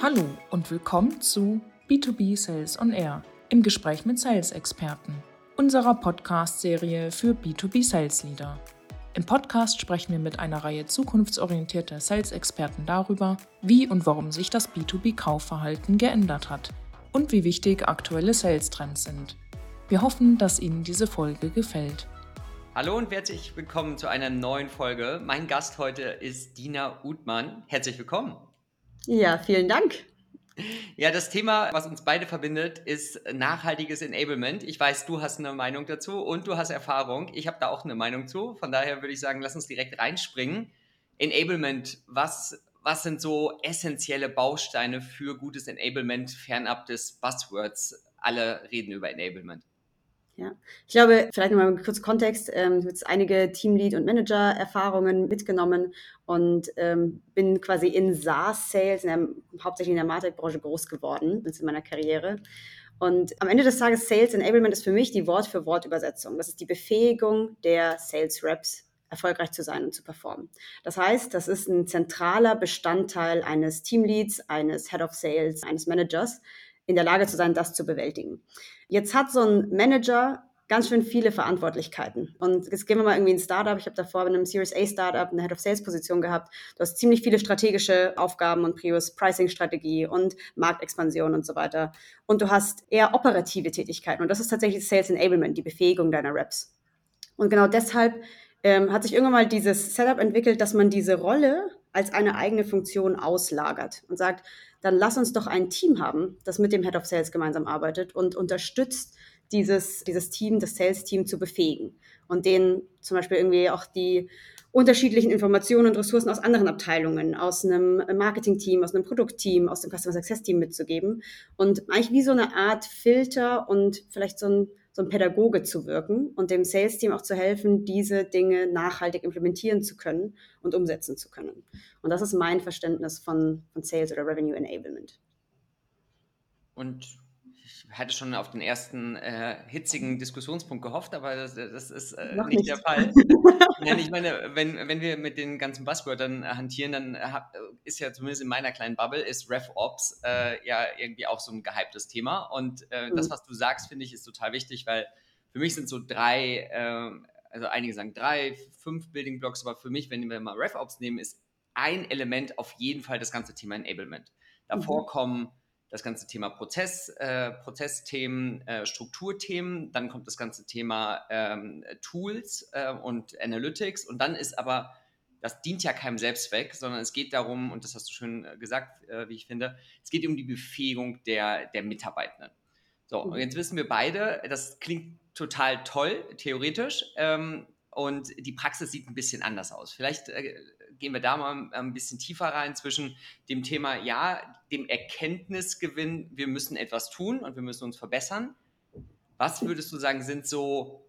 Hallo und willkommen zu B2B Sales on Air im Gespräch mit Sales-Experten, unserer Podcast-Serie für B2B Sales Leader. Im Podcast sprechen wir mit einer Reihe zukunftsorientierter Sales-Experten darüber, wie und warum sich das B2B-Kaufverhalten geändert hat und wie wichtig aktuelle Sales-Trends sind. Wir hoffen, dass Ihnen diese Folge gefällt. Hallo und herzlich willkommen zu einer neuen Folge. Mein Gast heute ist Dina Uthmann. Herzlich willkommen. Ja, vielen Dank. Ja, das Thema, was uns beide verbindet, ist nachhaltiges Enablement. Ich weiß, du hast eine Meinung dazu und du hast Erfahrung. Ich habe da auch eine Meinung zu. Von daher würde ich sagen, lass uns direkt reinspringen. Enablement, was, was sind so essentielle Bausteine für gutes Enablement fernab des Buzzwords? Alle reden über Enablement. Ja, ich glaube, vielleicht nochmal kurz Kontext. Ähm, jetzt einige Teamlead- und Manager-Erfahrungen mitgenommen und ähm, bin quasi in SaaS-Sales, hauptsächlich in der Martech-Branche groß geworden in meiner Karriere. Und am Ende des Tages Sales Enablement ist für mich die Wort-für-Wort-Übersetzung. Das ist die Befähigung der Sales Reps, erfolgreich zu sein und zu performen. Das heißt, das ist ein zentraler Bestandteil eines Teamleads, eines Head of Sales, eines Managers, in der Lage zu sein, das zu bewältigen. Jetzt hat so ein Manager ganz schön viele Verantwortlichkeiten. Und jetzt gehen wir mal irgendwie in ein Startup. Ich habe davor bei einem Series A Startup eine Head of Sales Position gehabt. Du hast ziemlich viele strategische Aufgaben und Prios, Pricing-Strategie und Marktexpansion und so weiter. Und du hast eher operative Tätigkeiten. Und das ist tatsächlich Sales Enablement, die Befähigung deiner Reps. Und genau deshalb ähm, hat sich irgendwann mal dieses Setup entwickelt, dass man diese Rolle als eine eigene Funktion auslagert und sagt, dann lass uns doch ein Team haben, das mit dem Head of Sales gemeinsam arbeitet und unterstützt dieses, dieses Team, das Sales-Team zu befähigen und denen zum Beispiel irgendwie auch die unterschiedlichen Informationen und Ressourcen aus anderen Abteilungen, aus einem Marketing-Team, aus einem Produktteam, aus dem Customer Success-Team mitzugeben und eigentlich wie so eine Art Filter und vielleicht so ein so ein Pädagoge zu wirken und dem Sales-Team auch zu helfen, diese Dinge nachhaltig implementieren zu können und umsetzen zu können. Und das ist mein Verständnis von, von Sales oder Revenue Enablement. Und hatte schon auf den ersten äh, hitzigen Diskussionspunkt gehofft, aber das, das ist äh, nicht, nicht, der Fall. Nein, ich meine, wenn, wenn wir mit den ganzen Buzzwörtern hantieren, dann hab, ist ja zumindest in meiner kleinen Bubble, ist RevOps äh, ja irgendwie auch so ein gehyptes Thema. Und äh, mhm. das, was du sagst, finde ich, ist total wichtig, weil für mich sind so drei, ähm, also einige sagen drei, fünf Building Blocks, aber für mich, wenn wir mal RevOps nehmen, ist ein Element auf jeden Fall das ganze Thema Enablement. Davor mhm. kommen das ganze Thema Prozess, äh, Prozessthemen, äh, Strukturthemen, dann kommt das ganze Thema ähm, Tools äh, und Analytics und dann ist aber, das dient ja keinem Selbstzweck, sondern es geht darum, und das hast du schön äh, gesagt, äh, wie ich finde, es geht um die Befähigung der, der Mitarbeitenden. So, und jetzt wissen wir beide, das klingt total toll, theoretisch, ähm, und die Praxis sieht ein bisschen anders aus. Vielleicht äh, gehen wir da mal ein bisschen tiefer rein zwischen dem Thema, ja, dem Erkenntnisgewinn, wir müssen etwas tun und wir müssen uns verbessern. Was würdest du sagen, sind so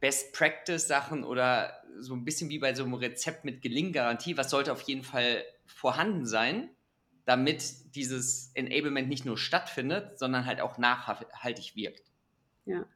Best Practice Sachen oder so ein bisschen wie bei so einem Rezept mit Gelinggarantie? Was sollte auf jeden Fall vorhanden sein, damit dieses Enablement nicht nur stattfindet, sondern halt auch nachhaltig wirkt? Ja,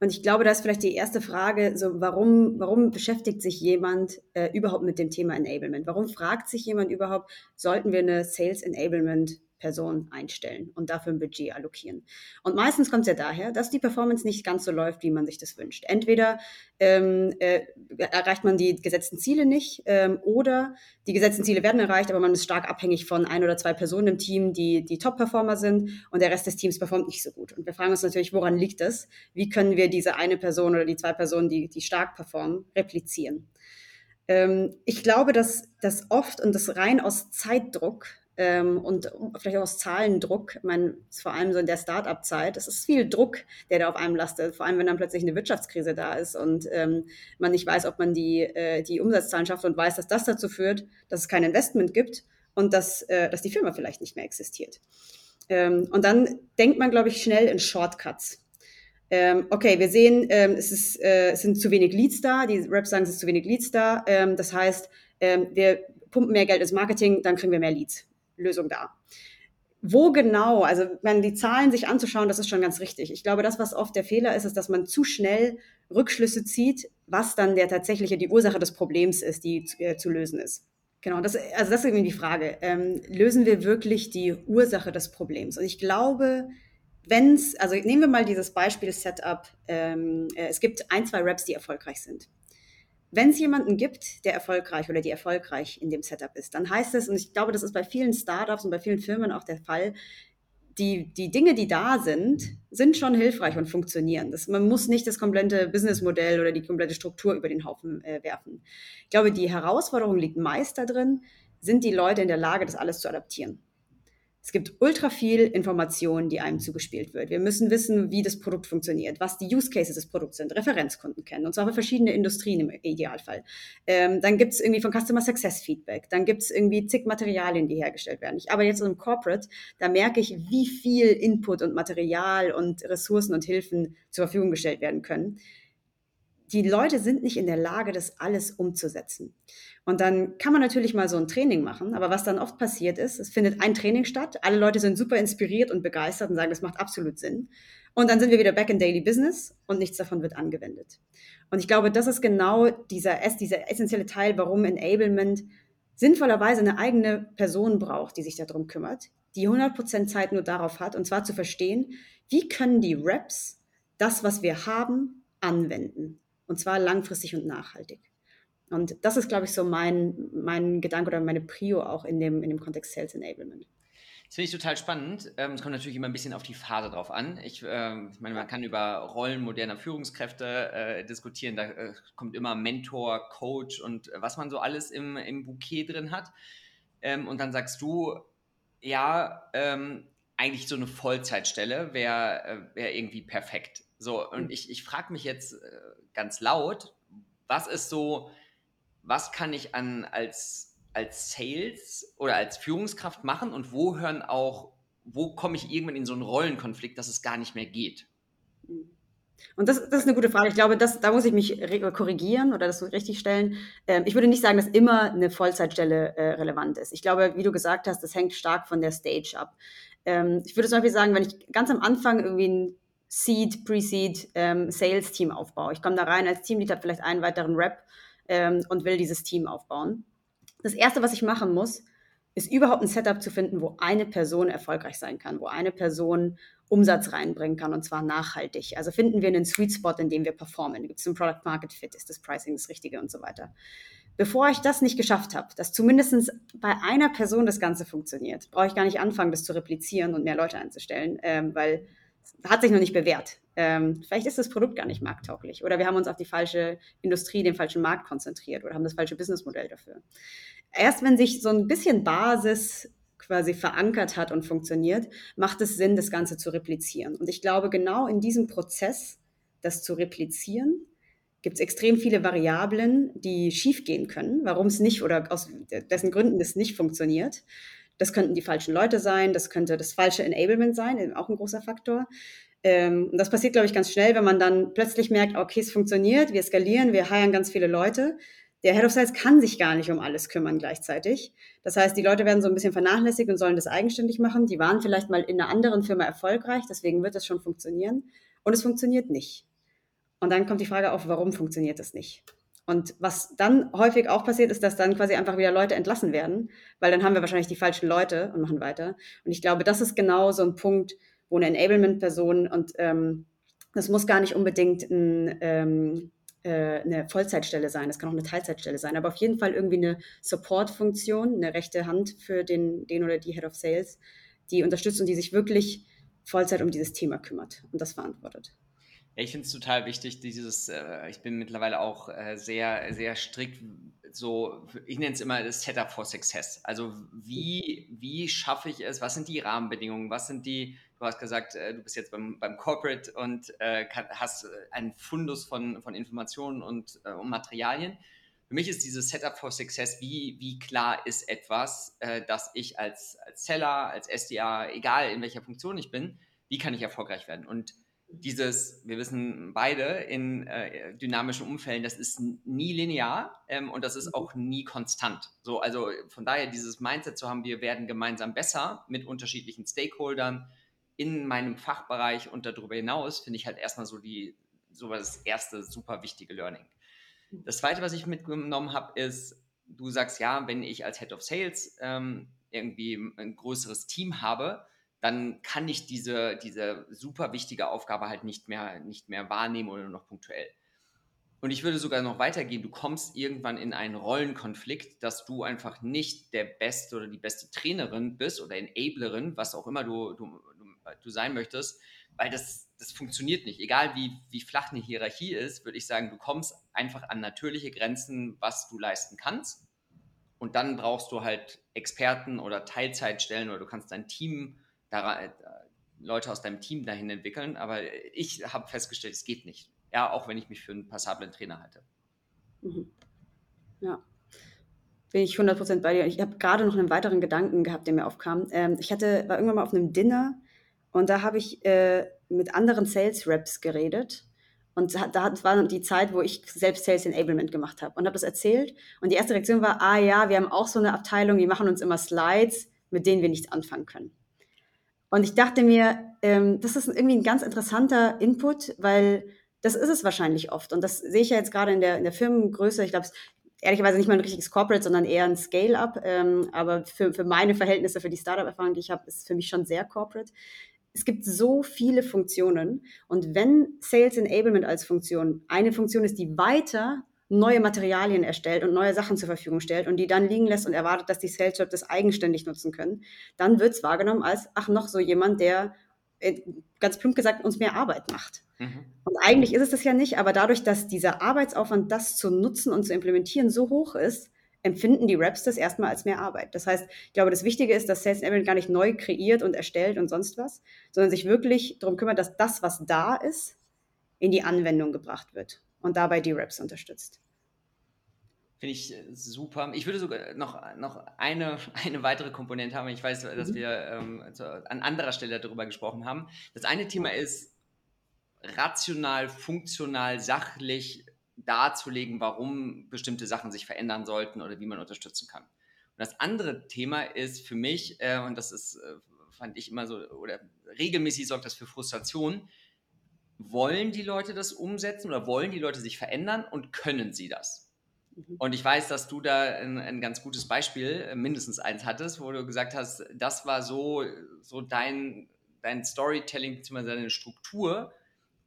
und ich glaube, da ist vielleicht die erste Frage, so warum, warum beschäftigt sich jemand äh, überhaupt mit dem Thema Enablement? Warum fragt sich jemand überhaupt, sollten wir eine Sales Enablement Person einstellen und dafür ein Budget allokieren. Und meistens kommt es ja daher, dass die Performance nicht ganz so läuft, wie man sich das wünscht. Entweder ähm, äh, erreicht man die gesetzten Ziele nicht ähm, oder die gesetzten Ziele werden erreicht, aber man ist stark abhängig von ein oder zwei Personen im Team, die die Top-Performer sind und der Rest des Teams performt nicht so gut. Und wir fragen uns natürlich, woran liegt das? Wie können wir diese eine Person oder die zwei Personen, die, die stark performen, replizieren? Ähm, ich glaube, dass das oft und das rein aus Zeitdruck ähm, und vielleicht auch aus Zahlendruck. Ich meine, vor allem so in der Start-up-Zeit, es ist viel Druck, der da auf einem lastet, vor allem wenn dann plötzlich eine Wirtschaftskrise da ist und ähm, man nicht weiß, ob man die, äh, die Umsatzzahlen schafft und weiß, dass das dazu führt, dass es kein Investment gibt und dass, äh, dass die Firma vielleicht nicht mehr existiert. Ähm, und dann denkt man, glaube ich, schnell in Shortcuts. Ähm, okay, wir sehen, ähm, es, ist, äh, es sind zu wenig Leads da, die Reps sagen, es ist zu wenig Leads da. Ähm, das heißt, wir pumpen mehr Geld ins Marketing, dann kriegen wir mehr Leads. Lösung da. Wo genau, also wenn die Zahlen sich anzuschauen, das ist schon ganz richtig. Ich glaube, das, was oft der Fehler ist, ist, dass man zu schnell Rückschlüsse zieht, was dann der tatsächliche, die Ursache des Problems ist, die zu, äh, zu lösen ist. Genau, das, also das ist irgendwie die Frage. Ähm, lösen wir wirklich die Ursache des Problems? Und ich glaube, wenn es, also nehmen wir mal dieses Beispiel Setup, ähm, äh, es gibt ein, zwei Raps, die erfolgreich sind. Wenn es jemanden gibt, der erfolgreich oder die erfolgreich in dem Setup ist, dann heißt es, und ich glaube, das ist bei vielen Startups und bei vielen Firmen auch der Fall, die, die Dinge, die da sind, sind schon hilfreich und funktionieren. Das, man muss nicht das komplette Businessmodell oder die komplette Struktur über den Haufen äh, werfen. Ich glaube, die Herausforderung liegt meist darin, sind die Leute in der Lage, das alles zu adaptieren. Es gibt ultra viel Information, die einem zugespielt wird. Wir müssen wissen, wie das Produkt funktioniert, was die Use Cases des Produkts sind, Referenzkunden kennen, und zwar für verschiedene Industrien im Idealfall. Ähm, dann gibt es irgendwie von Customer Success Feedback, dann gibt es irgendwie zig Materialien, die hergestellt werden. Ich arbeite jetzt einem Corporate, da merke ich, wie viel Input und Material und Ressourcen und Hilfen zur Verfügung gestellt werden können die Leute sind nicht in der Lage, das alles umzusetzen. Und dann kann man natürlich mal so ein Training machen, aber was dann oft passiert ist, es findet ein Training statt, alle Leute sind super inspiriert und begeistert und sagen, das macht absolut Sinn. Und dann sind wir wieder back in Daily Business und nichts davon wird angewendet. Und ich glaube, das ist genau dieser, dieser essentielle Teil, warum Enablement sinnvollerweise eine eigene Person braucht, die sich darum kümmert, die 100% Zeit nur darauf hat, und zwar zu verstehen, wie können die Reps das, was wir haben, anwenden. Und zwar langfristig und nachhaltig. Und das ist, glaube ich, so mein, mein Gedanke oder meine Prio auch in dem, in dem Kontext Sales Enablement. Das finde ich total spannend. Ähm, es kommt natürlich immer ein bisschen auf die Phase drauf an. Ich, äh, ich meine, man kann über Rollen moderner Führungskräfte äh, diskutieren. Da äh, kommt immer Mentor, Coach und äh, was man so alles im, im Bouquet drin hat. Ähm, und dann sagst du, ja, ähm, eigentlich so eine Vollzeitstelle wäre äh, wär irgendwie perfekt. So, und hm. ich, ich frage mich jetzt ganz laut, was ist so, was kann ich an als, als Sales oder als Führungskraft machen und wo hören auch, wo komme ich irgendwann in so einen Rollenkonflikt, dass es gar nicht mehr geht? Und das, das ist eine gute Frage. Ich glaube, das, da muss ich mich korrigieren oder das richtig stellen. Ähm, ich würde nicht sagen, dass immer eine Vollzeitstelle äh, relevant ist. Ich glaube, wie du gesagt hast, das hängt stark von der Stage ab. Ähm, ich würde zum Beispiel sagen, wenn ich ganz am Anfang irgendwie ein Seed, Pre-Seed, ähm, Sales-Team aufbaue. Ich komme da rein als Teamlead, habe vielleicht einen weiteren Rep ähm, und will dieses Team aufbauen. Das Erste, was ich machen muss, ist überhaupt ein Setup zu finden, wo eine Person erfolgreich sein kann, wo eine Person Umsatz reinbringen kann und zwar nachhaltig. Also finden wir einen Sweet Spot, in dem wir performen. Gibt es einen Product Market Fit? Ist das Pricing das Richtige und so weiter? Bevor ich das nicht geschafft habe, dass zumindest bei einer Person das Ganze funktioniert, brauche ich gar nicht anfangen, das zu replizieren und mehr Leute einzustellen, ähm, weil hat sich noch nicht bewährt. Ähm, vielleicht ist das Produkt gar nicht markttauglich oder wir haben uns auf die falsche Industrie, den falschen Markt konzentriert oder haben das falsche Businessmodell dafür. Erst wenn sich so ein bisschen Basis quasi verankert hat und funktioniert, macht es Sinn, das Ganze zu replizieren. Und ich glaube, genau in diesem Prozess, das zu replizieren, gibt es extrem viele Variablen, die schiefgehen können, warum es nicht oder aus dessen Gründen es nicht funktioniert. Das könnten die falschen Leute sein, das könnte das falsche Enablement sein, auch ein großer Faktor. Ähm, und das passiert, glaube ich, ganz schnell, wenn man dann plötzlich merkt, okay, es funktioniert, wir skalieren, wir heiren ganz viele Leute. Der Head of Sales kann sich gar nicht um alles kümmern gleichzeitig. Das heißt, die Leute werden so ein bisschen vernachlässigt und sollen das eigenständig machen. Die waren vielleicht mal in einer anderen Firma erfolgreich, deswegen wird das schon funktionieren. Und es funktioniert nicht. Und dann kommt die Frage auf, warum funktioniert das nicht? Und was dann häufig auch passiert, ist, dass dann quasi einfach wieder Leute entlassen werden, weil dann haben wir wahrscheinlich die falschen Leute und machen weiter. Und ich glaube, das ist genau so ein Punkt, wo eine Enablement-Person und ähm, das muss gar nicht unbedingt ein, ähm, äh, eine Vollzeitstelle sein, das kann auch eine Teilzeitstelle sein, aber auf jeden Fall irgendwie eine Support-Funktion, eine rechte Hand für den, den oder die Head of Sales, die unterstützt und die sich wirklich Vollzeit um dieses Thema kümmert und das verantwortet. Ich finde es total wichtig, dieses, äh, ich bin mittlerweile auch äh, sehr, sehr strikt, so, ich nenne es immer das Setup for Success. Also wie, wie schaffe ich es, was sind die Rahmenbedingungen, was sind die, du hast gesagt, äh, du bist jetzt beim, beim Corporate und äh, kann, hast äh, einen Fundus von, von Informationen und, äh, und Materialien. Für mich ist dieses Setup for Success, wie, wie klar ist etwas, dass ich als, als Seller, als SDA, egal in welcher Funktion ich bin, wie kann ich erfolgreich werden? Und dieses, wir wissen beide, in äh, dynamischen Umfällen, das ist nie linear ähm, und das ist mhm. auch nie konstant. So, also von daher dieses Mindset zu haben, wir werden gemeinsam besser mit unterschiedlichen Stakeholdern in meinem Fachbereich und darüber hinaus, finde ich halt erstmal so die, so das erste super wichtige Learning. Das zweite, was ich mitgenommen habe, ist, du sagst, ja, wenn ich als Head of Sales ähm, irgendwie ein größeres Team habe, dann kann ich diese, diese super wichtige Aufgabe halt nicht mehr, nicht mehr wahrnehmen oder nur noch punktuell. Und ich würde sogar noch weitergehen, du kommst irgendwann in einen Rollenkonflikt, dass du einfach nicht der beste oder die beste Trainerin bist oder Enablerin, was auch immer du, du, du sein möchtest, weil das, das funktioniert nicht. Egal wie, wie flach eine Hierarchie ist, würde ich sagen, du kommst einfach an natürliche Grenzen, was du leisten kannst. Und dann brauchst du halt Experten oder Teilzeitstellen oder du kannst dein Team, da, äh, Leute aus deinem Team dahin entwickeln. Aber ich habe festgestellt, es geht nicht. Ja, auch wenn ich mich für einen passablen Trainer halte. Mhm. Ja. Bin ich 100% bei dir. Ich habe gerade noch einen weiteren Gedanken gehabt, der mir aufkam. Ähm, ich hatte, war irgendwann mal auf einem Dinner und da habe ich äh, mit anderen Sales Reps geredet. Und da war die Zeit, wo ich selbst Sales Enablement gemacht habe und habe das erzählt. Und die erste Reaktion war, ah ja, wir haben auch so eine Abteilung, die machen uns immer Slides, mit denen wir nichts anfangen können. Und ich dachte mir, ähm, das ist irgendwie ein ganz interessanter Input, weil das ist es wahrscheinlich oft. Und das sehe ich ja jetzt gerade in der, in der Firmengröße. Ich glaube, es ehrlicherweise nicht mal ein richtiges Corporate, sondern eher ein Scale-up. Ähm, aber für, für meine Verhältnisse, für die Startup-Erfahrung, die ich habe, ist es für mich schon sehr Corporate. Es gibt so viele Funktionen. Und wenn Sales Enablement als Funktion eine Funktion ist, die weiter neue Materialien erstellt und neue Sachen zur Verfügung stellt und die dann liegen lässt und erwartet, dass die Sales Rep das eigenständig nutzen können, dann wird es wahrgenommen als, ach, noch so jemand, der äh, ganz plump gesagt uns mehr Arbeit macht. Mhm. Und eigentlich ist es das ja nicht, aber dadurch, dass dieser Arbeitsaufwand, das zu nutzen und zu implementieren, so hoch ist, empfinden die Raps das erstmal als mehr Arbeit. Das heißt, ich glaube, das Wichtige ist, dass Sales Enablement gar nicht neu kreiert und erstellt und sonst was, sondern sich wirklich darum kümmert, dass das, was da ist, in die Anwendung gebracht wird und dabei die Raps unterstützt. Finde ich äh, super. Ich würde sogar noch, noch eine, eine weitere Komponente haben. Ich weiß, dass mhm. wir ähm, an anderer Stelle darüber gesprochen haben. Das eine Thema ist, rational, funktional, sachlich darzulegen, warum bestimmte Sachen sich verändern sollten oder wie man unterstützen kann. Und das andere Thema ist für mich, äh, und das ist, äh, fand ich immer so, oder regelmäßig sorgt das für Frustration, wollen die Leute das umsetzen oder wollen die Leute sich verändern und können sie das? Mhm. Und ich weiß, dass du da ein, ein, ganz gutes Beispiel, äh, mindestens eins hattest, wo du gesagt hast, das war so, so dein, dein Storytelling bzw. deine Struktur,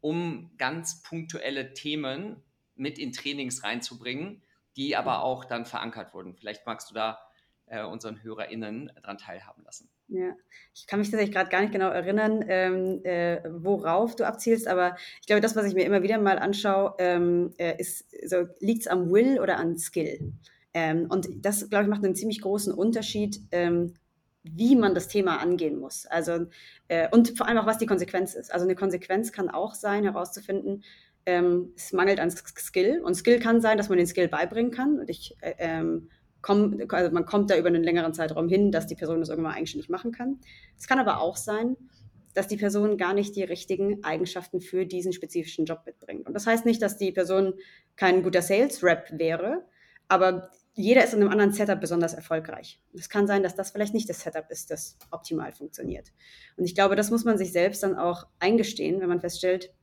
um ganz punktuelle Themen mit in Trainings reinzubringen, die aber mhm. auch dann verankert wurden. Vielleicht magst du da äh, unseren HörerInnen daran teilhaben lassen. Ja, ich kann mich tatsächlich gerade gar nicht genau erinnern, ähm, äh, worauf du abzielst, aber ich glaube, das, was ich mir immer wieder mal anschaue, ähm, äh, so, liegt es am Will oder an Skill? Ähm, und das, glaube ich, macht einen ziemlich großen Unterschied, ähm, wie man das Thema angehen muss. Also, äh, und vor allem auch, was die Konsequenz ist. Also eine Konsequenz kann auch sein, herauszufinden, ähm, es mangelt an Skill. Und Skill kann sein, dass man den Skill beibringen kann. Und ich, äh, ähm, komm, also man kommt da über einen längeren Zeitraum hin, dass die Person das irgendwann eigenständig machen kann. Es kann aber auch sein, dass die Person gar nicht die richtigen Eigenschaften für diesen spezifischen Job mitbringt. Und das heißt nicht, dass die Person kein guter Sales-Rep wäre, aber jeder ist in einem anderen Setup besonders erfolgreich. Es kann sein, dass das vielleicht nicht das Setup ist, das optimal funktioniert. Und ich glaube, das muss man sich selbst dann auch eingestehen, wenn man feststellt,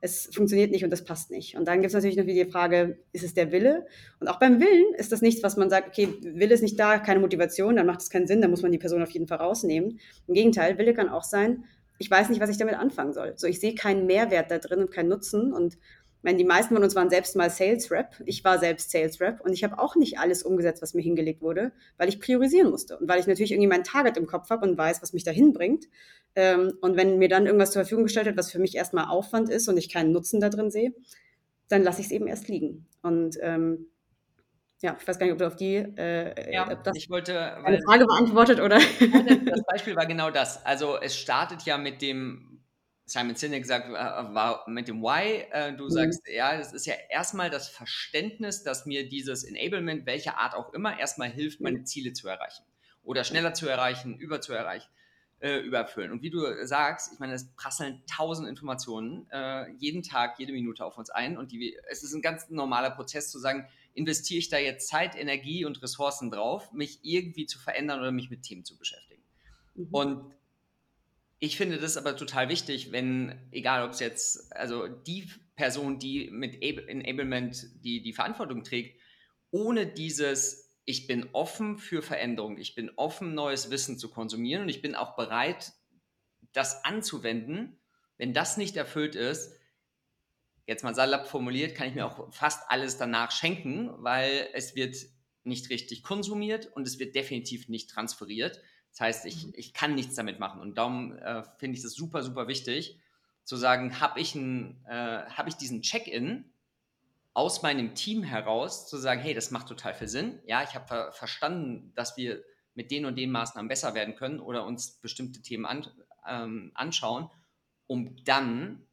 es funktioniert nicht und das passt nicht. Und dann gibt es natürlich noch wieder die Frage, ist es der Wille? Und auch beim Willen ist das nichts, was man sagt, okay, Wille ist nicht da, keine Motivation, dann macht es keinen Sinn, dann muss man die Person auf jeden Fall rausnehmen. Im Gegenteil, Wille kann auch sein, ich weiß nicht, was ich damit anfangen soll. So, ich sehe keinen Mehrwert da drin und keinen Nutzen und meine, die meisten von uns waren selbst mal Sales Rep. Ich war selbst Sales Rep und ich habe auch nicht alles umgesetzt, was mir hingelegt wurde, weil ich priorisieren musste und weil ich natürlich irgendwie mein Target im Kopf habe und weiß, was mich dahin bringt. Ähm, und wenn mir dann irgendwas zur Verfügung gestellt wird, was für mich erstmal Aufwand ist und ich keinen Nutzen da drin sehe, dann lasse ich es eben erst liegen. Und ähm, ja, ich weiß gar nicht, ob du auf die äh, ja, ob das ich wollte, eine Frage beantwortet oder. Das Beispiel war genau das. Also es startet ja mit dem Simon Sinek sagt, äh, war mit dem Why, äh, du mhm. sagst, ja, das ist ja erstmal das Verständnis, dass mir dieses Enablement, welcher Art auch immer, erstmal hilft, meine mhm. Ziele zu erreichen oder schneller zu erreichen, über zu erreichen, äh, überfüllen. Und wie du sagst, ich meine, es prasseln tausend Informationen äh, jeden Tag, jede Minute auf uns ein und die, es ist ein ganz normaler Prozess zu sagen, investiere ich da jetzt Zeit, Energie und Ressourcen drauf, mich irgendwie zu verändern oder mich mit Themen zu beschäftigen. Mhm. Und ich finde das aber total wichtig, wenn, egal ob es jetzt, also die Person, die mit Enablement die, die Verantwortung trägt, ohne dieses ich bin offen für Veränderung, ich bin offen, neues Wissen zu konsumieren und ich bin auch bereit, das anzuwenden. Wenn das nicht erfüllt ist, jetzt mal salopp formuliert, kann ich mir auch fast alles danach schenken, weil es wird nicht richtig konsumiert und es wird definitiv nicht transferiert. Das heißt, ich, mhm. ich kann nichts damit machen. Und darum äh, finde ich es super, super wichtig, zu sagen, habe ich, äh, hab ich diesen Check-in aus meinem Team heraus, zu sagen, hey, das macht total viel Sinn. Ja, ich habe ver verstanden, dass wir mit den und den Maßnahmen besser werden können oder uns bestimmte Themen an, ähm, anschauen, um dann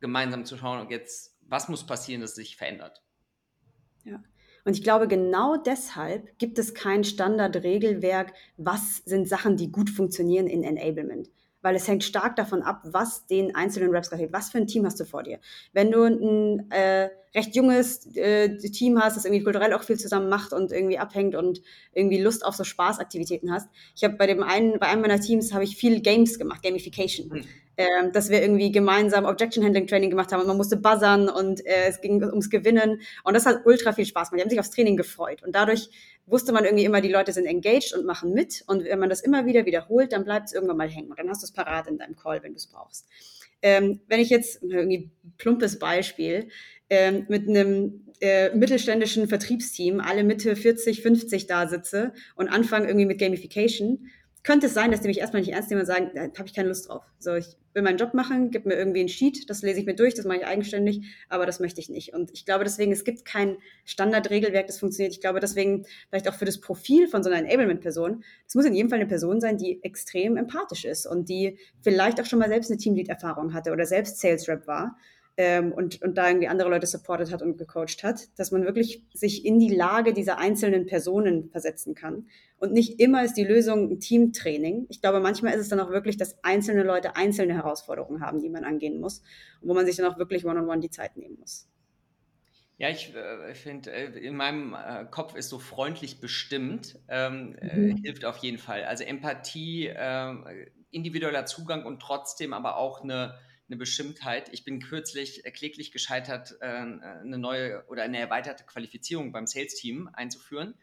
gemeinsam zu schauen, jetzt, was muss passieren, dass es sich verändert. Ja. Und ich glaube, genau deshalb gibt es kein Standardregelwerk, was sind Sachen, die gut funktionieren in Enablement weil es hängt stark davon ab, was den einzelnen Reps gerade Was für ein Team hast du vor dir? Wenn du ein äh, recht junges äh, Team hast, das irgendwie kulturell auch viel zusammen macht und irgendwie abhängt und irgendwie Lust auf so Spaßaktivitäten hast. Ich habe bei dem einen, bei einem meiner Teams habe ich viel Games gemacht, Gamification. Mhm. Äh, dass wir irgendwie gemeinsam Objection Handling Training gemacht haben und man musste buzzern und äh, es ging ums Gewinnen und das hat ultra viel Spaß gemacht. Die haben sich aufs Training gefreut und dadurch wusste man irgendwie immer, die Leute sind engaged und machen mit. Und wenn man das immer wieder wiederholt, dann bleibt es irgendwann mal hängen. Und dann hast du es parat in deinem Call, wenn du es brauchst. Ähm, wenn ich jetzt irgendwie plumpes Beispiel ähm, mit einem äh, mittelständischen Vertriebsteam alle Mitte 40, 50 da sitze und anfange irgendwie mit Gamification, könnte es sein, dass die mich erstmal nicht ernst nehmen und sagen, da habe ich keine Lust drauf. So, ich will meinen Job machen, gib mir irgendwie ein Sheet, das lese ich mir durch, das mache ich eigenständig, aber das möchte ich nicht. Und ich glaube deswegen, es gibt kein Standardregelwerk, das funktioniert. Ich glaube deswegen, vielleicht auch für das Profil von so einer Enablement-Person, es muss in jedem Fall eine Person sein, die extrem empathisch ist und die vielleicht auch schon mal selbst eine Teamlead-Erfahrung hatte oder selbst Sales Rep war ähm, und, und da irgendwie andere Leute supportet hat und gecoacht hat, dass man wirklich sich in die Lage dieser einzelnen Personen versetzen kann. Und nicht immer ist die Lösung ein Teamtraining. Ich glaube, manchmal ist es dann auch wirklich, dass einzelne Leute einzelne Herausforderungen haben, die man angehen muss und wo man sich dann auch wirklich one-on-one -on -one die Zeit nehmen muss. Ja, ich äh, finde, äh, in meinem äh, Kopf ist so freundlich bestimmt, ähm, äh, mhm. hilft auf jeden Fall. Also Empathie, ähm, individueller Zugang und trotzdem aber auch eine eine Bestimmtheit. Ich bin kürzlich äh, kläglich gescheitert, äh, eine neue oder eine erweiterte Qualifizierung beim Sales-Team einzuführen.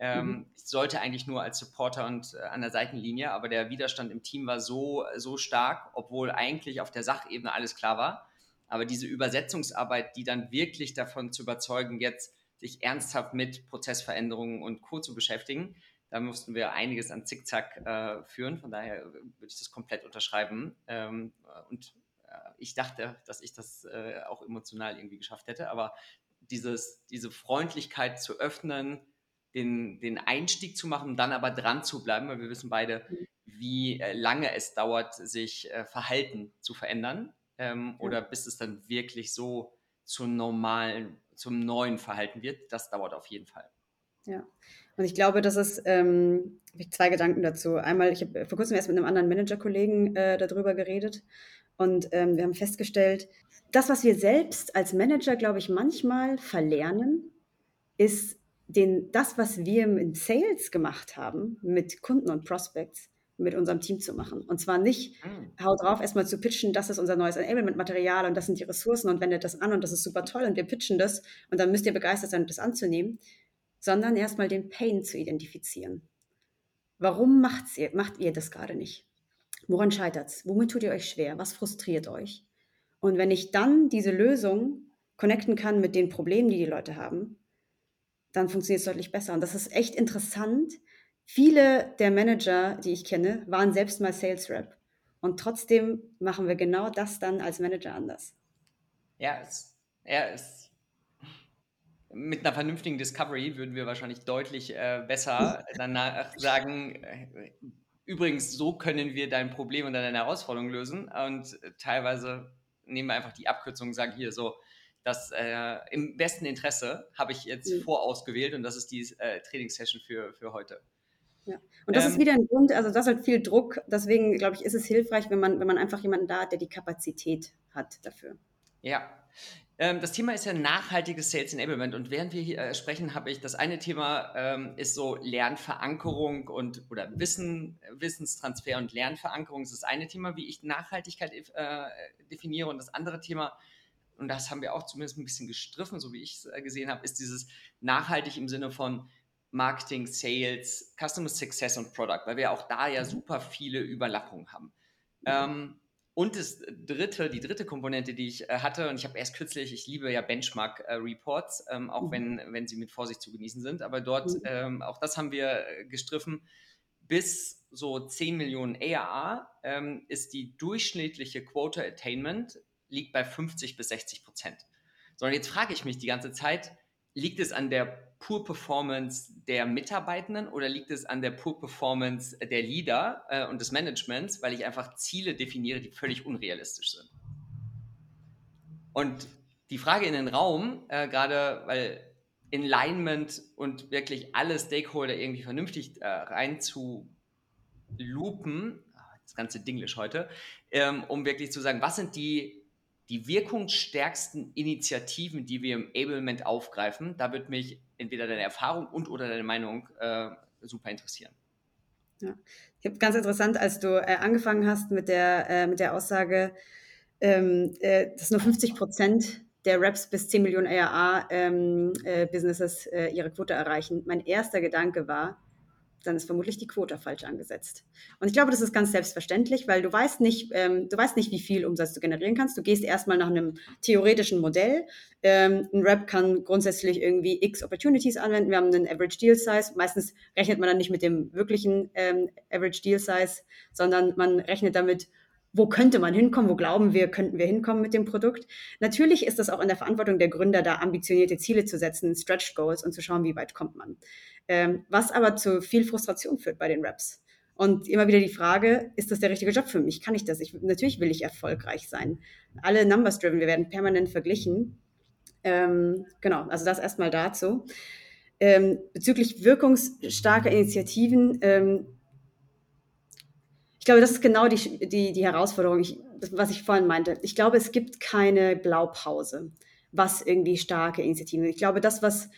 Ähm, mhm. Ich sollte eigentlich nur als Supporter und äh, an der Seitenlinie, aber der Widerstand im Team war so, so stark, obwohl eigentlich auf der Sachebene alles klar war. Aber diese Übersetzungsarbeit, die dann wirklich davon zu überzeugen, jetzt sich ernsthaft mit Prozessveränderungen und Co. zu beschäftigen, da mussten wir einiges an Zickzack äh, führen. Von daher würde ich das komplett unterschreiben. Ähm, und ich dachte, dass ich das äh, auch emotional irgendwie geschafft hätte, aber dieses, diese Freundlichkeit zu öffnen, den, den Einstieg zu machen, dann aber dran zu bleiben, weil wir wissen beide, mhm. wie äh, lange es dauert, sich äh, Verhalten zu verändern ähm, ja. oder bis es dann wirklich so zum normalen, zum neuen Verhalten wird, das dauert auf jeden Fall. Ja, und ich glaube, das ist, ähm, zwei Gedanken dazu. Einmal, ich habe vor kurzem erst mit einem anderen Manager-Kollegen äh, darüber geredet und ähm, wir haben festgestellt, das, was wir selbst als Manager, glaube ich, manchmal verlernen, ist den, das, was wir in Sales gemacht haben, mit Kunden und Prospects, mit unserem Team zu machen. Und zwar nicht, mhm. haut drauf, erstmal zu pitchen, das ist unser neues Enablement-Material und das sind die Ressourcen und wendet das an und das ist super toll und wir pitchen das und dann müsst ihr begeistert sein, das anzunehmen, sondern erstmal den Pain zu identifizieren. Warum macht's ihr, macht ihr das gerade nicht? Woran scheitert es? Womit tut ihr euch schwer? Was frustriert euch? Und wenn ich dann diese Lösung connecten kann mit den Problemen, die die Leute haben, dann funktioniert es deutlich besser. Und das ist echt interessant. Viele der Manager, die ich kenne, waren selbst mal Sales Rep. Und trotzdem machen wir genau das dann als Manager anders. Ja, es, ja, es, mit einer vernünftigen Discovery würden wir wahrscheinlich deutlich äh, besser danach sagen, äh, übrigens, so können wir dein Problem und deine Herausforderung lösen. Und äh, teilweise nehmen wir einfach die Abkürzung und sagen hier so, das äh, im besten Interesse habe ich jetzt mhm. vorausgewählt und das ist die äh, Trainingssession für, für heute. Ja. Und das ähm, ist wieder ein Grund, also das hat viel Druck. Deswegen, glaube ich, ist es hilfreich, wenn man, wenn man einfach jemanden da hat, der die Kapazität hat dafür. Ja, das Thema ist ja nachhaltiges Sales Enablement und während wir hier äh, sprechen, habe ich das eine Thema ähm, ist so Lernverankerung und oder Wissen, Wissenstransfer und Lernverankerung ist das eine Thema, wie ich Nachhaltigkeit äh, definiere und das andere Thema und das haben wir auch zumindest ein bisschen gestriffen, so wie ich es äh, gesehen habe, ist dieses nachhaltig im Sinne von Marketing, Sales, Customer Success und Product, weil wir auch da ja mhm. super viele Überlappungen haben. Ähm, und das dritte, die dritte Komponente, die ich äh, hatte, und ich habe erst kürzlich, ich liebe ja Benchmark-Reports, äh, ähm, auch mhm. wenn, wenn sie mit Vorsicht zu genießen sind, aber dort, mhm. ähm, auch das haben wir äh, gestriffen, bis so 10 Millionen ARA ähm, ist die durchschnittliche Quota Attainment liegt bei 50 bis 60 Prozent. Sondern jetzt frage ich mich die ganze Zeit, liegt es an der Poor Performance der Mitarbeitenden oder liegt es an der Poor Performance der Leader äh, und des Managements, weil ich einfach Ziele definiere, die völlig unrealistisch sind? Und die Frage in den Raum, äh, gerade weil Alignment und wirklich alle Stakeholder irgendwie vernünftig äh, rein ah, das ganze Dinglisch heute, ähm, um wirklich zu sagen, was sind die, die wirkungsstärksten Initiativen, die wir im Ablement aufgreifen. Da wird mich entweder deine Erfahrung und oder deine Meinung äh, super interessieren. Ja. Ich habe ganz interessant, als du äh, angefangen hast mit der, äh, mit der Aussage, ähm, äh, dass nur 50 Prozent der Reps bis 10 Millionen ARA-Businesses ähm, äh, ihre Quote erreichen. Mein erster Gedanke war, dann ist vermutlich die Quote falsch angesetzt. Und ich glaube, das ist ganz selbstverständlich, weil du weißt nicht, ähm, du weißt nicht, wie viel Umsatz du generieren kannst. Du gehst erstmal nach einem theoretischen Modell. Ähm, ein Rep kann grundsätzlich irgendwie x Opportunities anwenden. Wir haben einen Average Deal Size. Meistens rechnet man dann nicht mit dem wirklichen ähm, Average Deal Size, sondern man rechnet damit, wo könnte man hinkommen, wo glauben wir, könnten wir hinkommen mit dem Produkt. Natürlich ist es auch in der Verantwortung der Gründer, da ambitionierte Ziele zu setzen, Stretch Goals und zu schauen, wie weit kommt man. Ähm, was aber zu viel Frustration führt bei den Raps. Und immer wieder die Frage, ist das der richtige Job für mich? Kann ich das? Ich, natürlich will ich erfolgreich sein. Alle Numbers driven, wir werden permanent verglichen. Ähm, genau, also das erstmal dazu. Ähm, bezüglich wirkungsstarker Initiativen, ähm, glaube, das ist genau die, die, die Herausforderung, ich, was ich vorhin meinte. Ich glaube, es gibt keine Blaupause, was irgendwie starke Initiativen sind. Ich glaube, das, was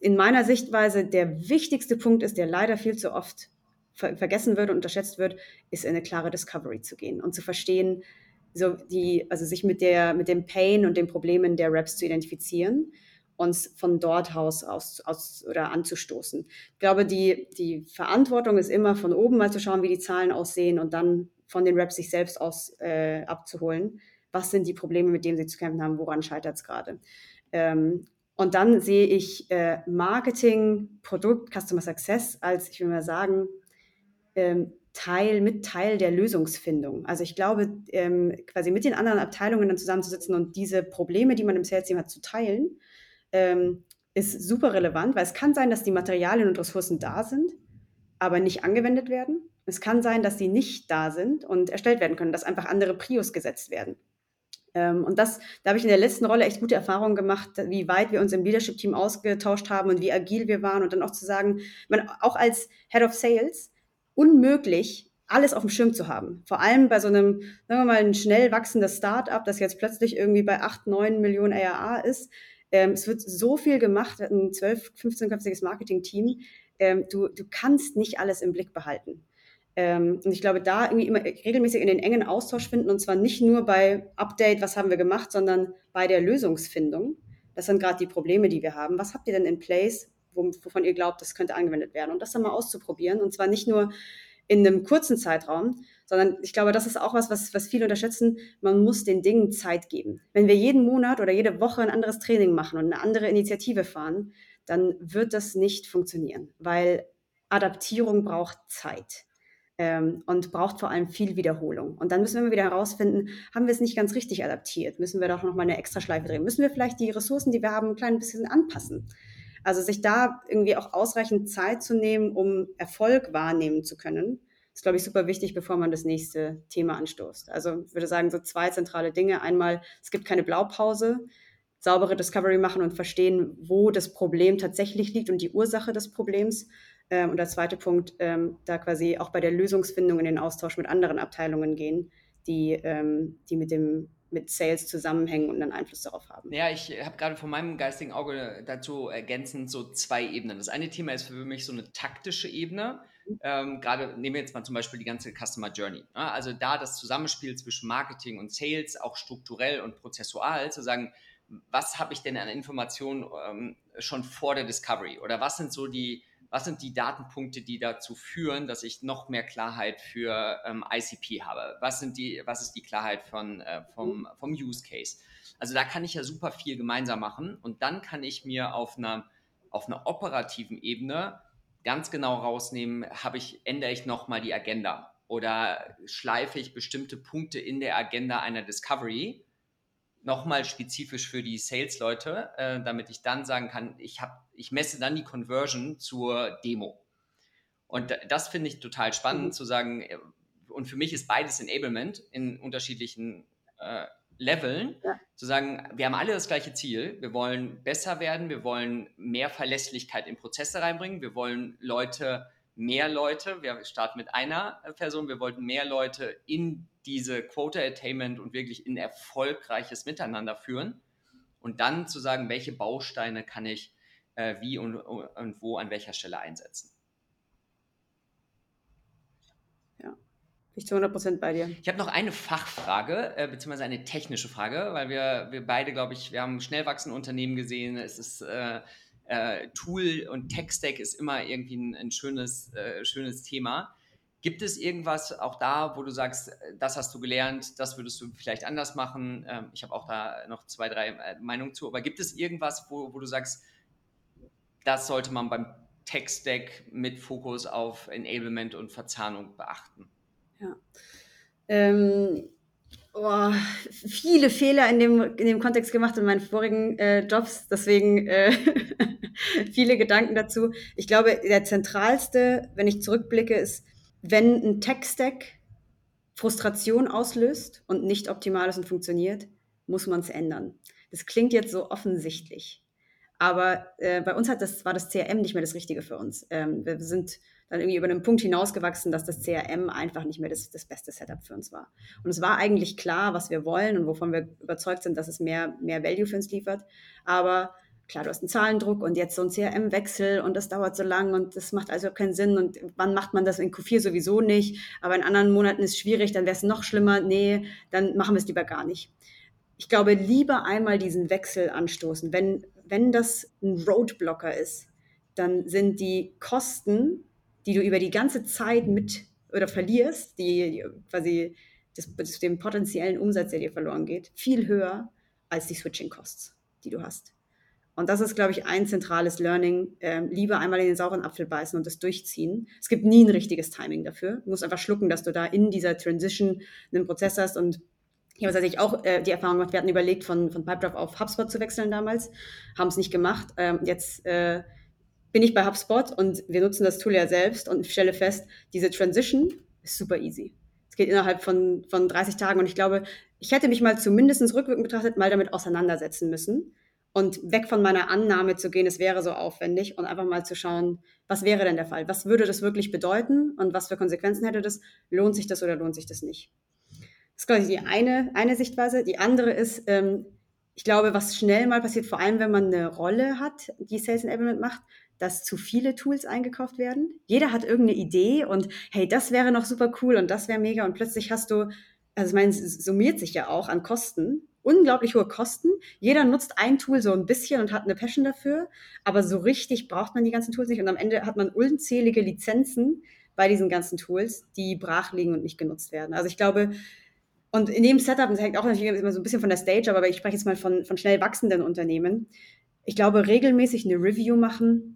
in meiner Sichtweise der wichtigste Punkt ist, der leider viel zu oft ver vergessen wird und unterschätzt wird, ist in eine klare Discovery zu gehen und zu verstehen, so die, also sich mit der, mit dem Pain und den Problemen der Raps zu identifizieren uns von dort aus, aus, aus oder anzustoßen. Ich glaube, die, die Verantwortung ist immer von oben mal zu schauen, wie die Zahlen aussehen und dann von den Reps sich selbst aus äh, abzuholen. Was sind die Probleme, mit denen sie zu kämpfen haben? Woran scheitert es gerade? Ähm, und dann sehe ich äh, Marketing, Produkt, Customer Success als, ich will mal sagen, ähm, Teil, mit Teil der Lösungsfindung. Also ich glaube, ähm, quasi mit den anderen Abteilungen dann zusammenzusitzen und diese Probleme, die man im Sales-Team hat, zu teilen ähm, ist super relevant, weil es kann sein, dass die Materialien und Ressourcen da sind, aber nicht angewendet werden. Es kann sein, dass sie nicht da sind und erstellt werden können, dass einfach andere Prios gesetzt werden. Ähm, und das, da habe ich in der letzten Rolle echt gute Erfahrungen gemacht, wie weit wir uns im Leadership-Team ausgetauscht haben und wie agil wir waren und dann auch zu sagen, man, auch als Head of Sales, unmöglich, alles auf dem Schirm zu haben. Vor allem bei so einem, sagen wir mal, ein schnell wachsendes Start-up, das jetzt plötzlich irgendwie bei 8, 9 Millionen ARA ist, ähm, es wird so viel gemacht, ein 12-, 15-köpfiges Marketing-Team. Ähm, du, du kannst nicht alles im Blick behalten. Ähm, und ich glaube, da irgendwie immer regelmäßig in den engen Austausch finden und zwar nicht nur bei Update, was haben wir gemacht, sondern bei der Lösungsfindung. Das sind gerade die Probleme, die wir haben. Was habt ihr denn in place, wovon ihr glaubt, das könnte angewendet werden? Und das dann mal auszuprobieren. Und zwar nicht nur in einem kurzen Zeitraum, sondern ich glaube, das ist auch was, was, was viele unterschätzen. Man muss den Dingen Zeit geben. Wenn wir jeden Monat oder jede Woche ein anderes Training machen und eine andere Initiative fahren, dann wird das nicht funktionieren, weil Adaptierung braucht Zeit. Ähm, und braucht vor allem viel Wiederholung. Und dann müssen wir immer wieder herausfinden, haben wir es nicht ganz richtig adaptiert? Müssen wir doch noch mal eine extra Schleife drehen? Müssen wir vielleicht die Ressourcen, die wir haben, ein klein bisschen anpassen? Also sich da irgendwie auch ausreichend Zeit zu nehmen, um Erfolg wahrnehmen zu können, ist, glaube ich, super wichtig, bevor man das nächste Thema anstoßt. Also ich würde sagen, so zwei zentrale Dinge. Einmal, es gibt keine Blaupause, saubere Discovery machen und verstehen, wo das Problem tatsächlich liegt und die Ursache des Problems. Ähm, und der zweite Punkt, ähm, da quasi auch bei der Lösungsfindung in den Austausch mit anderen Abteilungen gehen, die, ähm, die mit dem mit Sales zusammenhängen und einen Einfluss darauf haben. Ja, ich habe gerade von meinem geistigen Auge dazu ergänzend so zwei Ebenen. Das eine Thema ist für mich so eine taktische Ebene. Ähm, gerade nehmen wir jetzt mal zum Beispiel die ganze Customer Journey. Ne? Also da das Zusammenspiel zwischen Marketing und Sales, auch strukturell und prozessual, zu sagen, was habe ich denn an Informationen ähm, schon vor der Discovery? Oder was sind so die, was sind die Datenpunkte, die dazu führen, dass ich noch mehr Klarheit für ähm, ICP habe? Was, sind die, was ist die Klarheit von, äh, vom, vom Use Case? Also da kann ich ja super viel gemeinsam machen und dann kann ich mir auf einer, auf einer operativen Ebene ganz genau rausnehmen, habe ich, ändere ich nochmal die Agenda oder schleife ich bestimmte Punkte in der Agenda einer Discovery nochmal spezifisch für die Sales-Leute, äh, damit ich dann sagen kann, ich, hab, ich messe dann die Conversion zur Demo. Und das finde ich total spannend mhm. zu sagen, äh, und für mich ist beides Enablement in unterschiedlichen äh, Leveln, ja. zu sagen, wir haben alle das gleiche Ziel, wir wollen besser werden, wir wollen mehr Verlässlichkeit in Prozesse reinbringen, wir wollen Leute, mehr Leute, wir starten mit einer Person, wir wollten mehr Leute in diese Quota Attainment und wirklich in erfolgreiches Miteinander führen und dann zu sagen, welche Bausteine kann ich äh, wie und, und wo an welcher Stelle einsetzen. Ja, bin ich zu 100% bei dir. Ich habe noch eine Fachfrage, äh, beziehungsweise eine technische Frage, weil wir, wir beide, glaube ich, wir haben schnell wachsende Unternehmen gesehen. Es ist äh, äh, Tool und Tech-Stack ist immer irgendwie ein, ein schönes, äh, schönes Thema. Gibt es irgendwas auch da, wo du sagst, das hast du gelernt, das würdest du vielleicht anders machen? Ähm, ich habe auch da noch zwei, drei äh, Meinungen zu, aber gibt es irgendwas, wo, wo du sagst, das sollte man beim Tech-Stack mit Fokus auf Enablement und Verzahnung beachten? Ja. Ähm, oh, viele Fehler in dem, in dem Kontext gemacht in meinen vorigen äh, Jobs, deswegen äh, viele Gedanken dazu. Ich glaube, der zentralste, wenn ich zurückblicke, ist, wenn ein Tech-Stack Frustration auslöst und nicht optimal ist und funktioniert, muss man es ändern. Das klingt jetzt so offensichtlich. Aber äh, bei uns hat das, war das CRM nicht mehr das Richtige für uns. Ähm, wir sind dann irgendwie über einen Punkt hinausgewachsen, dass das CRM einfach nicht mehr das, das beste Setup für uns war. Und es war eigentlich klar, was wir wollen und wovon wir überzeugt sind, dass es mehr, mehr Value für uns liefert. Aber klar, du hast einen Zahlendruck und jetzt so ein CRM-Wechsel und das dauert so lang und das macht also keinen Sinn und wann macht man das in Q4 sowieso nicht, aber in anderen Monaten ist es schwierig, dann wäre es noch schlimmer, nee, dann machen wir es lieber gar nicht. Ich glaube, lieber einmal diesen Wechsel anstoßen. Wenn, wenn das ein Roadblocker ist, dann sind die Kosten, die du über die ganze Zeit mit oder verlierst, die, die quasi das, das, den potenziellen Umsatz, der dir verloren geht, viel höher als die Switching-Costs, die du hast. Und das ist, glaube ich, ein zentrales Learning. Ähm, lieber einmal in den sauren Apfel beißen und das durchziehen. Es gibt nie ein richtiges Timing dafür. Du musst einfach schlucken, dass du da in dieser Transition einen Prozess hast. Und ich habe tatsächlich auch äh, die Erfahrung gemacht, wir hatten überlegt, von, von Pipedrive auf HubSpot zu wechseln damals, haben es nicht gemacht. Ähm, jetzt äh, bin ich bei HubSpot und wir nutzen das Tool ja selbst und stelle fest, diese Transition ist super easy. Es geht innerhalb von, von 30 Tagen und ich glaube, ich hätte mich mal zumindest rückwirkend betrachtet mal damit auseinandersetzen müssen und weg von meiner Annahme zu gehen, es wäre so aufwendig und einfach mal zu schauen, was wäre denn der Fall? Was würde das wirklich bedeuten und was für Konsequenzen hätte das? Lohnt sich das oder lohnt sich das nicht? Das ist quasi die eine, eine Sichtweise. Die andere ist, ähm, ich glaube, was schnell mal passiert, vor allem wenn man eine Rolle hat, die Sales Enablement macht, dass zu viele Tools eingekauft werden. Jeder hat irgendeine Idee und hey, das wäre noch super cool und das wäre mega und plötzlich hast du, also ich meine, es summiert sich ja auch an Kosten unglaublich hohe Kosten. Jeder nutzt ein Tool so ein bisschen und hat eine Passion dafür, aber so richtig braucht man die ganzen Tools nicht und am Ende hat man unzählige Lizenzen bei diesen ganzen Tools, die brach liegen und nicht genutzt werden. Also ich glaube, und in dem Setup, das hängt auch natürlich immer so ein bisschen von der Stage, aber ich spreche jetzt mal von, von schnell wachsenden Unternehmen. Ich glaube, regelmäßig eine Review machen,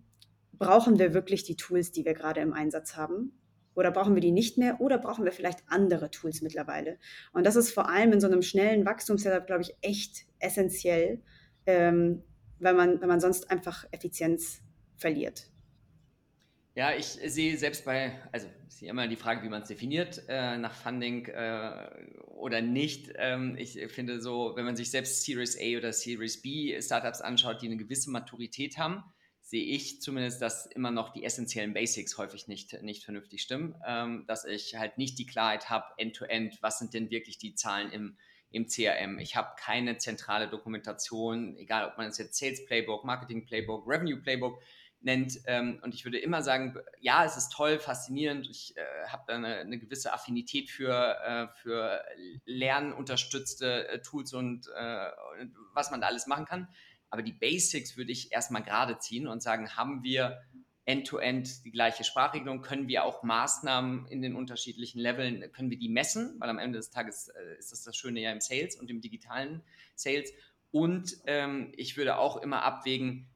brauchen wir wirklich die Tools, die wir gerade im Einsatz haben? Oder brauchen wir die nicht mehr? Oder brauchen wir vielleicht andere Tools mittlerweile? Und das ist vor allem in so einem schnellen Wachstumssetup, glaube ich, echt essentiell, ähm, weil, man, weil man sonst einfach Effizienz verliert. Ja, ich sehe selbst bei, also ist immer die Frage, wie man es definiert, äh, nach Funding äh, oder nicht. Ähm, ich finde so, wenn man sich selbst Series A oder Series B Startups anschaut, die eine gewisse Maturität haben, sehe ich zumindest, dass immer noch die essentiellen Basics häufig nicht, nicht vernünftig stimmen, ähm, dass ich halt nicht die Klarheit habe, end-to-end, was sind denn wirklich die Zahlen im, im CRM. Ich habe keine zentrale Dokumentation, egal ob man es jetzt Sales Playbook, Marketing Playbook, Revenue Playbook nennt. Ähm, und ich würde immer sagen, ja, es ist toll, faszinierend. Ich äh, habe da eine, eine, gewisse Affinität für, äh, für lernunterstützte äh, Tools und äh, was man da alles machen kann. Aber die Basics würde ich erstmal gerade ziehen und sagen, haben wir end-to-end die gleiche Sprachregelung? Können wir auch Maßnahmen in den unterschiedlichen Leveln, können wir die messen? Weil am Ende des Tages äh, ist das das Schöne ja im Sales und im digitalen Sales. Und ähm, ich würde auch immer abwägen,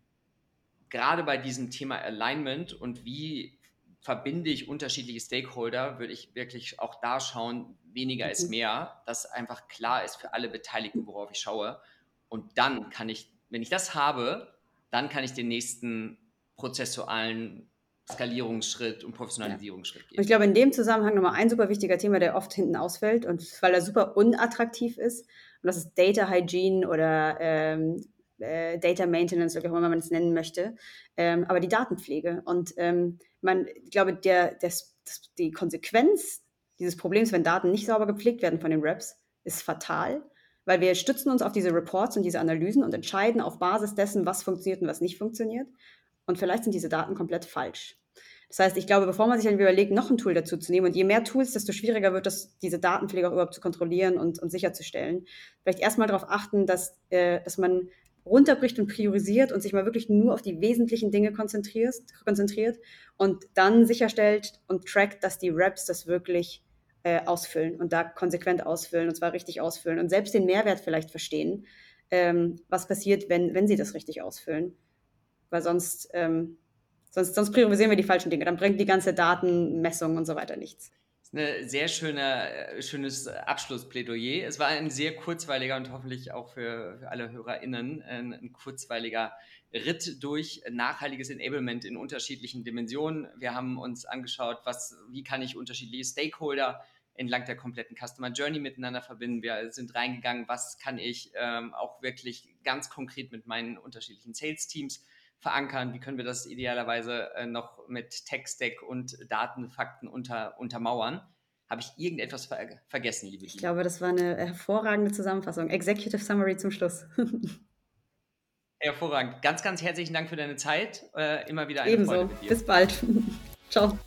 gerade bei diesem Thema Alignment und wie verbinde ich unterschiedliche Stakeholder, würde ich wirklich auch da schauen, weniger ist mhm. mehr, dass einfach klar ist für alle Beteiligten, worauf ich schaue. Und dann kann ich, wenn ich das habe, dann kann ich den nächsten prozessualen Skalierungsschritt und Professionalisierungsschritt gehen. Und ich glaube, in dem Zusammenhang nochmal ein super wichtiger Thema, der oft hinten ausfällt und weil er super unattraktiv ist, und das ist Data Hygiene oder ähm, äh, Data Maintenance, oder wie man es nennen möchte, ähm, aber die Datenpflege. Und ähm, man, ich glaube, der, der, die Konsequenz dieses Problems, wenn Daten nicht sauber gepflegt werden von den Reps, ist fatal, weil wir stützen uns auf diese Reports und diese Analysen und entscheiden auf Basis dessen, was funktioniert und was nicht funktioniert. Und vielleicht sind diese Daten komplett falsch. Das heißt, ich glaube, bevor man sich dann überlegt, noch ein Tool dazu zu nehmen, und je mehr Tools, desto schwieriger wird es, diese Datenpflege auch überhaupt zu kontrollieren und, und sicherzustellen. Vielleicht erstmal darauf achten, dass, äh, dass man runterbricht und priorisiert und sich mal wirklich nur auf die wesentlichen Dinge konzentriert, konzentriert und dann sicherstellt und trackt, dass die Reps das wirklich äh, ausfüllen und da konsequent ausfüllen und zwar richtig ausfüllen und selbst den Mehrwert vielleicht verstehen, ähm, was passiert, wenn, wenn sie das richtig ausfüllen. Weil sonst, ähm, sonst, sonst priorisieren wir die falschen Dinge. Dann bringt die ganze Datenmessung und so weiter nichts ein sehr schöner, äh, schönes Abschlussplädoyer. Es war ein sehr kurzweiliger und hoffentlich auch für, für alle HörerInnen ein, ein, kurzweiliger Ritt durch nachhaltiges Enablement in unterschiedlichen Dimensionen. Wir haben uns angeschaut, was, wie kann ich unterschiedliche Stakeholder entlang der kompletten Customer Journey miteinander verbinden. Wir sind reingegangen, was kann ich ähm, auch wirklich ganz konkret mit meinen unterschiedlichen Sales-Teams verankern? Wie können wir das idealerweise äh, noch mit Tech-Stack und Datenfakten unter, untermauern? Habe ich irgendetwas ver vergessen, liebe Ich glaube, das war eine hervorragende Zusammenfassung. Executive Summary zum Schluss. Hervorragend. Ganz, ganz herzlichen Dank für deine Zeit. Äh, immer wieder eine Ebenso. Bis bald. Ciao.